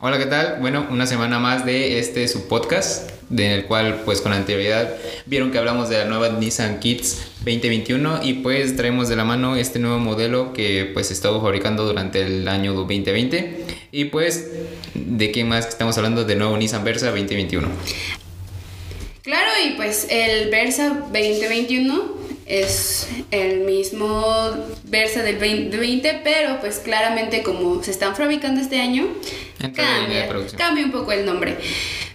Hola, ¿qué tal? Bueno, una semana más de este su podcast, del cual pues con anterioridad vieron que hablamos de la nueva Nissan Kits 2021 y pues traemos de la mano este nuevo modelo que pues se estuvo fabricando durante el año 2020 y pues de qué más estamos hablando de nuevo Nissan Versa 2021. Claro, y pues el Versa 2021 es el mismo Versa del 2020, pero pues claramente como se están fabricando este año, cambia, cambia un poco el nombre.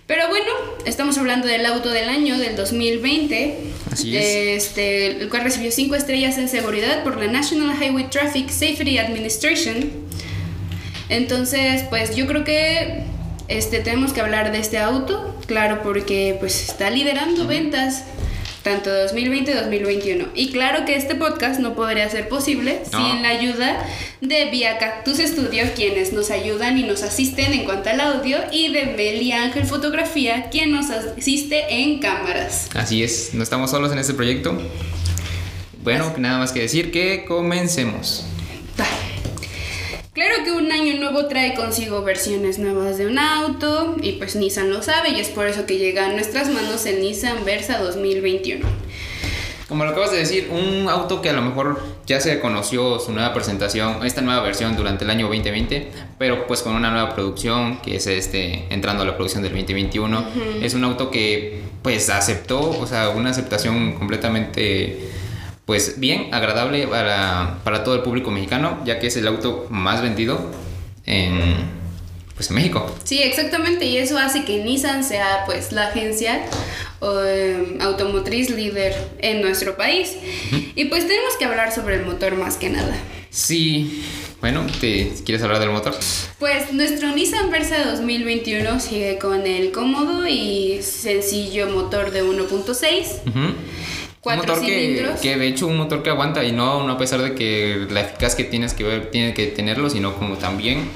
Pero bueno, estamos hablando del auto del año del 2020, Así es. este, el cual recibió 5 estrellas en seguridad por la National Highway Traffic Safety Administration. Entonces, pues yo creo que este, tenemos que hablar de este auto, claro, porque pues está liderando ventas tanto 2020-2021. Y claro que este podcast no podría ser posible No. sin la ayuda de Via Cactus Studio, quienes nos ayudan y nos asisten en cuanto al audio, y de Meli Ángel Fotografía, quien nos asiste en cámaras. Así es, no estamos solos en este proyecto. Bueno, nada más que decir que comencemos. Que un año nuevo trae consigo versiones nuevas de un auto y pues Nissan lo sabe y es por eso que llega a nuestras manos el Nissan Versa 2021. Como lo acabas de decir, un auto que a lo mejor ya se conoció su nueva presentación, esta nueva versión durante el año 2020, pero pues con una nueva producción que es este entrando a la producción del 2021, es un auto que pues aceptó, o sea, una aceptación completamente pues bien, agradable para, para todo el público mexicano, ya que es el auto más vendido en pues en México. Sí, exactamente, y eso hace que Nissan sea pues la agencia eh, automotriz líder en nuestro país. Y pues tenemos que hablar sobre el motor más que nada. Sí, bueno, ¿te quieres hablar del motor? Pues nuestro Nissan Versa 2021 sigue con el cómodo y sencillo motor de 1.6. Ujú. Cuatro un motor que, cilindros. que de hecho un motor que aguanta y no, no a pesar de que la eficaz que tienes que ver tiene que tenerlo, sino como también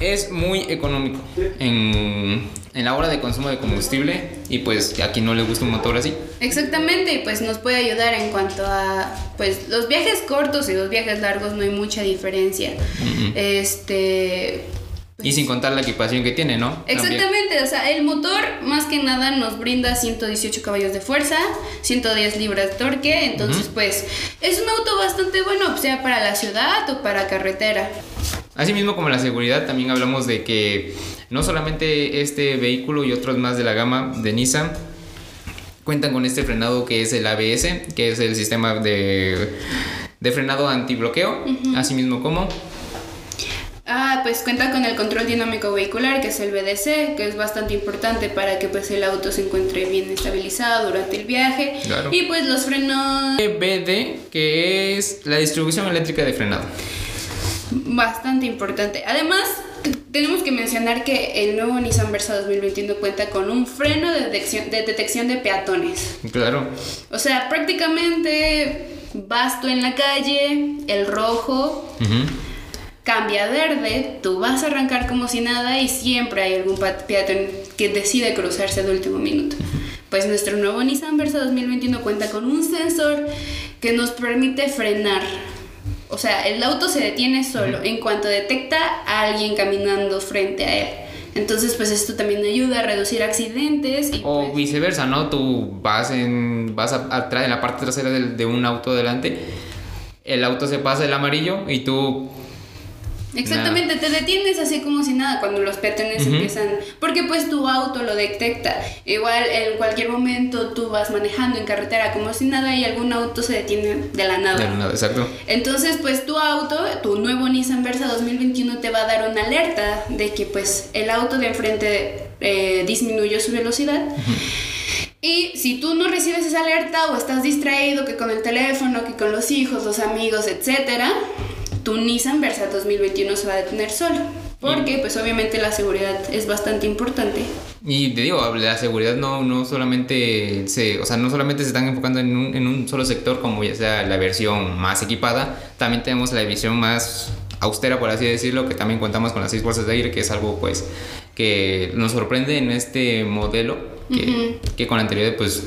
es muy económico en, en la hora de consumo de combustible y pues a quien no le gusta un motor así. Exactamente, y pues nos puede ayudar en cuanto a pues los viajes cortos y los viajes largos no hay mucha diferencia. Este Y sin contar la equipación que tiene, ¿no? También. Exactamente, o sea, el motor más que nada nos brinda 118 caballos de fuerza, 110 libras de torque, entonces pues es un auto bastante bueno, sea para la ciudad o para carretera. Asimismo como la seguridad, también hablamos de que no solamente este vehículo y otros más de la gama de Nissan cuentan con este frenado que es el ABS, que es el sistema de, de frenado antibloqueo, asimismo como pues cuenta con el control dinámico vehicular, que es el BDC, que es bastante importante para que pues el auto se encuentre bien estabilizado durante el viaje. Claro. Y pues los frenos EBD, que es la distribución eléctrica de frenado. bastante importante. Además, tenemos que mencionar que el nuevo Nissan Versa 2021 cuenta con un freno de detección de, detección de peatones. Claro, O sea, prácticamente vas tú en la calle, el rojo. Cambia verde, tú vas a arrancar como si nada y siempre hay algún peatón que decide cruzarse de último minuto. Pues nuestro nuevo Nissan Versa 2021 cuenta con un sensor que nos permite frenar. O sea, el auto se detiene solo en cuanto detecta a alguien caminando frente a él. Entonces, pues esto también ayuda a reducir accidentes y o pues, viceversa, ¿no? Tú vas en vas atrás en la parte trasera del- de, un auto delante, el auto se pasa el amarillo y tú Exactamente, te detienes así como si nada cuando los peatones Ujú. empiezan, porque pues tu auto lo detecta. Igual en cualquier momento tú vas manejando en carretera como si nada y algún auto se detiene de la nada. de la nada, exacto. Entonces pues tu auto, tu nuevo Nissan Versa 2021 te va a dar una alerta de que pues el auto de enfrente eh, disminuyó su velocidad. Y si tú no recibes esa alerta o estás distraído que con el teléfono, que con los hijos, los amigos, etcétera, tu Nissan Versa 2021 se va a detener solo. Porque pues obviamente la seguridad es bastante importante. Y te digo, la seguridad no, no solamente se, o sea, no solamente se están enfocando en un, en un solo sector, como ya sea la versión más equipada, también tenemos la visión más austera, por así decirlo, que también contamos con las seis bolsas de aire, que es algo pues que nos sorprende en este modelo, que, que con anterioridad pues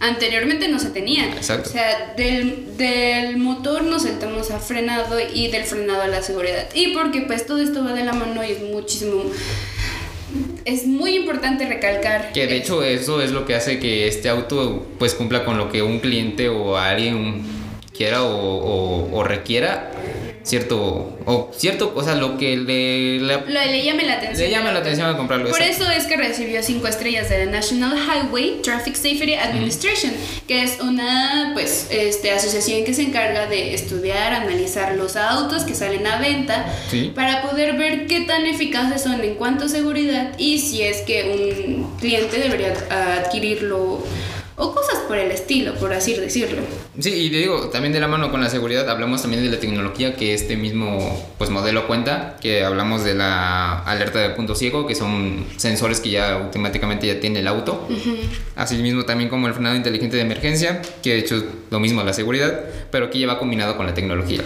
anteriormente no se tenían. Exacto. O sea, del, del motor nos saltamos a frenado y del frenado a la seguridad. Y porque pues todo esto va de la mano y es muchísimo... Es muy importante recalcar. Que de hecho eso es lo que hace que este auto pues cumpla con lo que un cliente o alguien quiera o, o- o requiera cierto o cierto o sea lo que le, le- Lo, le llame la atención. le llama la atención a comprarlo Por exacto. eso es que recibió cinco estrellas de la National Highway Traffic Safety Administration, que es una pues este asociación que se encarga de estudiar, analizar los autos que salen a venta Sí. para poder ver qué tan eficaces son en cuanto a seguridad y si es que un cliente debería adquirirlo o cosas por el estilo, por así decirlo. Sí, y digo, también de la mano con la seguridad hablamos también de la tecnología que este mismo pues modelo cuenta, que hablamos de la alerta de punto ciego, que son sensores que ya automáticamente ya tiene el auto. Uh -huh. Asimismo también como el frenado inteligente de emergencia, que de hecho lo mismo la seguridad, pero que ya va combinado con la tecnología.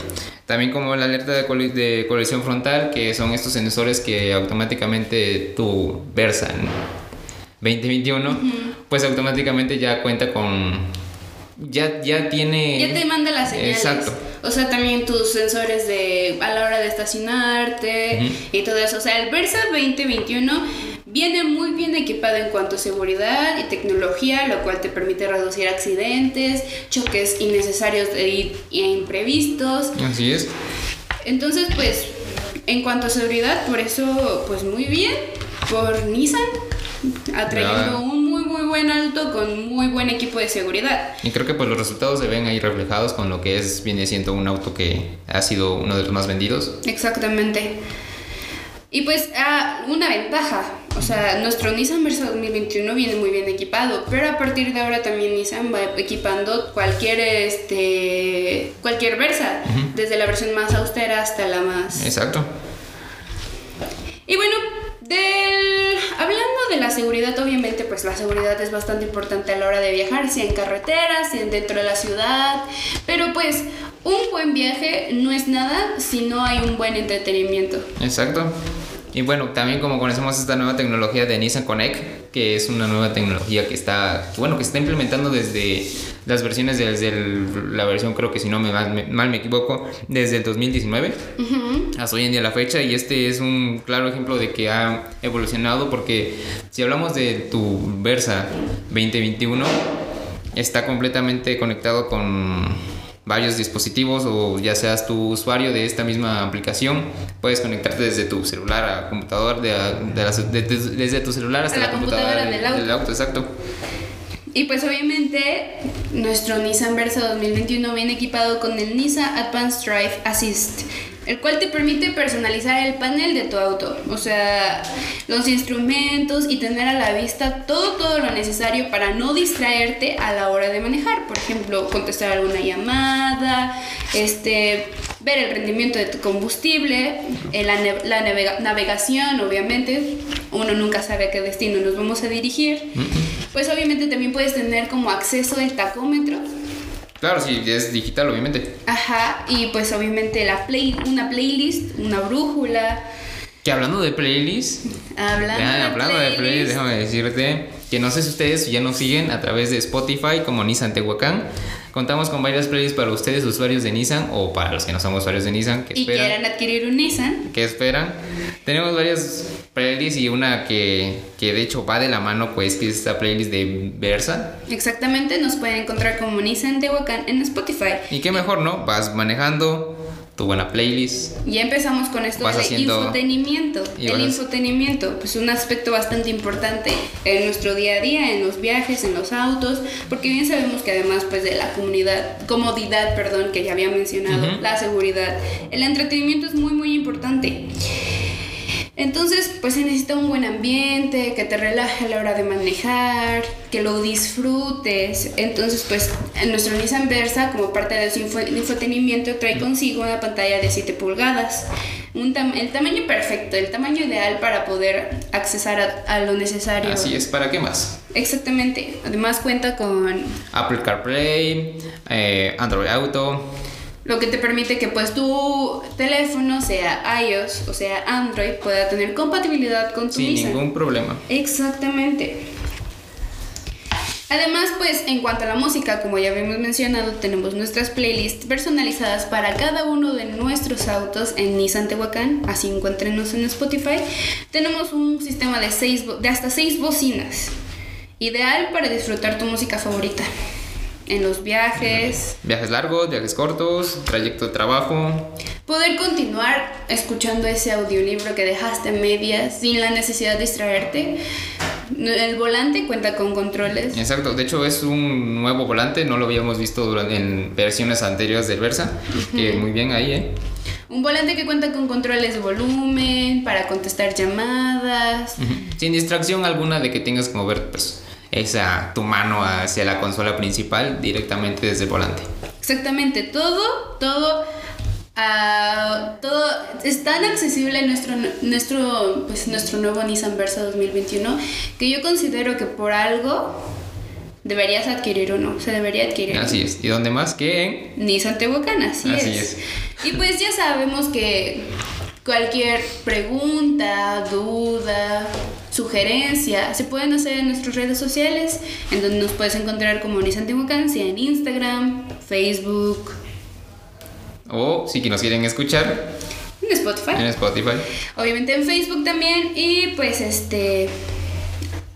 También como la alerta de, col de colisión frontal, que son estos sensores que automáticamente tú versan 2021, uh pues automáticamente ya cuenta con... Ya, ya tiene... Ya te manda las señales. Exacto. O sea, también tus sensores de a la hora de estacionarte y todo eso. O sea, el Versa 2021 viene muy bien equipado en cuanto a seguridad y tecnología, lo cual te permite reducir accidentes, choques innecesarios e, imprevistos. Así es. Entonces, pues, en cuanto a seguridad, por eso, pues muy bien por Nissan. atrayendo un muy, muy buen auto con muy buen equipo de seguridad. Y creo que pues los resultados se ven ahí reflejados con lo que es viene siendo un auto que ha sido uno de los más vendidos. Exactamente. Y pues ah, una ventaja, o sea, nuestro Nissan Versa 2021 viene muy bien equipado, pero a partir de ahora también Nissan va equipando cualquier este cualquier Versa, desde la versión más austera hasta la más Exacto. y bueno, de seguridad, obviamente, pues la seguridad es bastante importante a la hora de viajar, sea en carreteras, sea dentro de la ciudad, pero pues un buen viaje no es nada si no hay un buen entretenimiento. Exacto. Y bueno, también como conocemos esta nueva tecnología de Nissan Connect, que es una nueva tecnología que está, bueno, que se está implementando desde las versiones, desde el- la versión creo que si no me mal, me mal me equivoco, desde el 2019 hasta hoy en día la fecha y este es un claro ejemplo de que ha evolucionado porque si hablamos de tu Versa 2021 está completamente conectado con varios dispositivos o ya seas tu usuario de esta misma aplicación puedes conectarte desde tu celular a computador de, de las- de- de- desde tu celular hasta A la la, computadora, computadora de- del auto. exacto Y pues obviamente nuestro Nissan Versa 2021 viene equipado con el Nissan Advanced Drive Assist, el cual te permite personalizar el panel de tu auto, o sea, los instrumentos y tener a la vista todo todo lo necesario para no distraerte a la hora de manejar, por ejemplo, contestar alguna llamada, este ver el rendimiento de tu combustible, eh, la, ne- la navega- navegación, obviamente, uno nunca sabe a qué destino nos vamos a dirigir. Pues obviamente también puedes tener como acceso al tacómetro. Claro si es digital obviamente Ajá, y pues obviamente la play, una playlist, una brújula. que hablando de playlist Hablando, Ya, de, hablando de playlist, déjame decirte que no sé si ustedes ya nos siguen a través de Spotify como Nissan Tehuacán. Contamos con varias playlists para ustedes, usuarios de Nissan, o para los que no somos usuarios de Nissan, que y esperan. quieran adquirir un Nissan. que esperan. Tenemos varias playlists y una que, que de hecho va de la mano, pues, que es esta playlist de Versa. Exactamente, nos pueden encontrar como Nissan Tehuacán en Spotify. Y qué mejor, ¿no? Vas manejando tu buena playlist. Ya empezamos con esto del haciendo- infotenimiento. y El vas- infotenimiento, pues un aspecto bastante importante en nuestro día a día, en los viajes, en los autos, porque bien sabemos que además pues de la comunidad, comodidad, perdón, que ya había mencionado, la seguridad, el entretenimiento es muy muy importante. Entonces, pues se necesita un buen ambiente, que te relaje a la hora de manejar, que lo disfrutes. Entonces, pues en nuestro Nissan Versa, como parte de su info- infotenimiento, trae consigo una pantalla de 7 pulgadas. Un tam- el tamaño perfecto, el tamaño ideal para poder accesar a, a lo necesario. Así es, ¿para qué más? Exactamente. Además cuenta con Apple CarPlay, eh, Android Auto, lo que te permite que pues tu teléfono, sea iOS o sea Android, pueda tener compatibilidad con tu sin Nissan. ningún problema. Exactamente. Además, pues en cuanto a la música, como ya habíamos mencionado, tenemos nuestras playlists personalizadas para cada uno de nuestros autos en Nissan Tehuacán, así encuéntrenos en Spotify. Tenemos un sistema de, seis, de hasta seis bocinas, ideal para disfrutar tu música favorita. En los viajes. Viajes largos, viajes cortos, trayecto de trabajo. Poder continuar escuchando ese audiolibro que dejaste en medias sin la necesidad de distraerte. El volante cuenta con controles. Exacto, de hecho es un nuevo volante, no lo habíamos visto durante, en versiones anteriores del Versa, que muy bien ahí, ¿eh? Un volante que cuenta con controles de volumen, para contestar llamadas. Sin distracción alguna de que tengas que mover pues, esa, tu mano hacia la consola principal directamente desde el volante. Exactamente, todo, todo Uh, todo es tan accesible nuestro nuestro pues nuestro nuevo Nissan Versa 2021 que yo considero que por algo deberías adquirir uno, se debería adquirir. Así es. ¿Y dónde más que en Nissan Tehuacán? Así, así es. Y pues ya sabemos que cualquier pregunta, duda, sugerencia, se pueden hacer en nuestras redes sociales, en donde nos puedes encontrar como Nissan Tehuacán, sea en Instagram, Facebook, o si nos quieren escuchar. En Spotify. En Spotify. Obviamente en Facebook también. Y pues este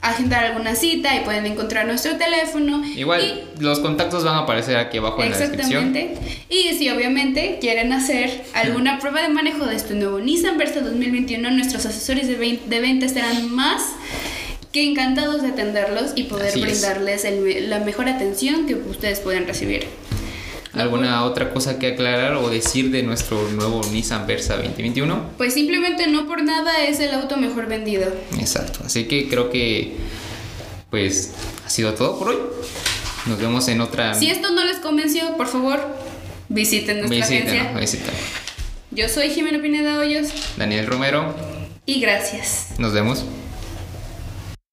agendar alguna cita y pueden encontrar nuestro teléfono. Igual los contactos van a aparecer aquí abajo en la descripción. Exactamente. Y si obviamente quieren hacer alguna prueba de manejo de este nuevo Nissan Versa 2021, nuestros asesores de, de venta estarán más que encantados de atenderlos y poder brindarles la mejor atención que ustedes pueden recibir. ¿Alguna otra cosa que aclarar o decir de nuestro nuevo Nissan Versa 2021? Pues simplemente no por nada es el auto mejor vendido. Exacto, así que creo que pues ha sido todo por hoy. Nos vemos en otra... Si esto no les convenció, por favor, visiten nuestra agencia. Visiten. Yo soy Jimena Pineda Hoyos. Daniel Romero. Y gracias. Nos vemos.